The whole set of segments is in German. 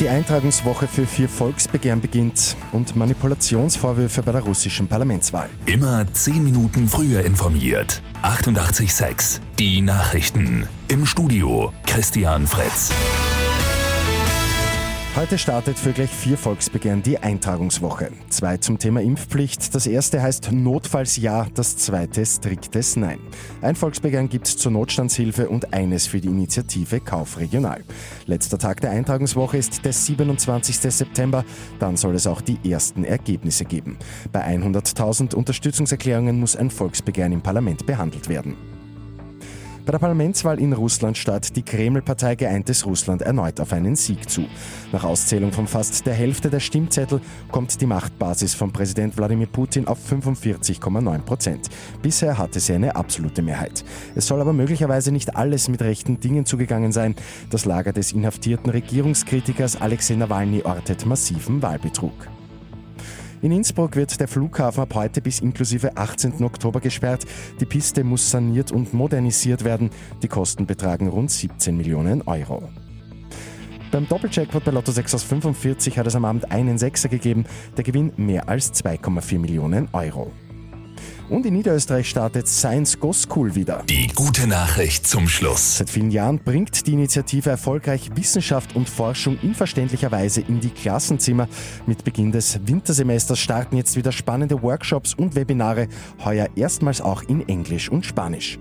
Die Eintragungswoche für vier Volksbegehren beginnt und Manipulationsvorwürfe bei der russischen Parlamentswahl. Immer zehn Minuten früher informiert. 88.6 Die Nachrichten. Im Studio Christian Fritz. Heute startet für gleich vier Volksbegehren die Eintragungswoche. Zwei zum Thema Impfpflicht. Das erste heißt Notfalls Ja, das zweite striktes Nein. Ein Volksbegehren gibt es zur Notstandshilfe und eines für die Initiative Kauf Regional. Letzter Tag der Eintragungswoche ist der 27. September. Dann soll es auch die ersten Ergebnisse geben. Bei 100.000 Unterstützungserklärungen muss ein Volksbegehren im Parlament behandelt werden. Bei der Parlamentswahl in Russland starrt die Kreml-Partei Geeintes Russland erneut auf einen Sieg zu. Nach Auszählung von fast der Hälfte der Stimmzettel kommt die Machtbasis von Präsident Wladimir Putin auf 45,9 Prozent. Bisher hatte sie eine absolute Mehrheit. Es soll aber möglicherweise nicht alles mit rechten Dingen zugegangen sein. Das Lager des inhaftierten Regierungskritikers Alexei Nawalny ortet massiven Wahlbetrug. In Innsbruck wird der Flughafen ab heute bis inklusive 18. Oktober gesperrt. Die Piste muss saniert und modernisiert werden. Die Kosten betragen rund 17 Millionen Euro. Beim Doppeljackpot bei Lotto 6 aus 45 hat es am Abend einen Sechser gegeben. Der Gewinn mehr als 2,4 Millionen Euro. Und in Niederösterreich startet Science Go School wieder. Die gute Nachricht zum Schluss. Seit vielen Jahren bringt die Initiative erfolgreich Wissenschaft und Forschung in verständlicher Weise in die Klassenzimmer. Mit Beginn des Wintersemesters starten jetzt wieder spannende Workshops und Webinare, heuer erstmals auch in Englisch und Spanisch.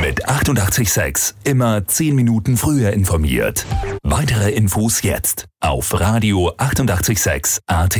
Mit 886 immer 10 Minuten früher informiert. Weitere Infos jetzt auf Radio 886 AT.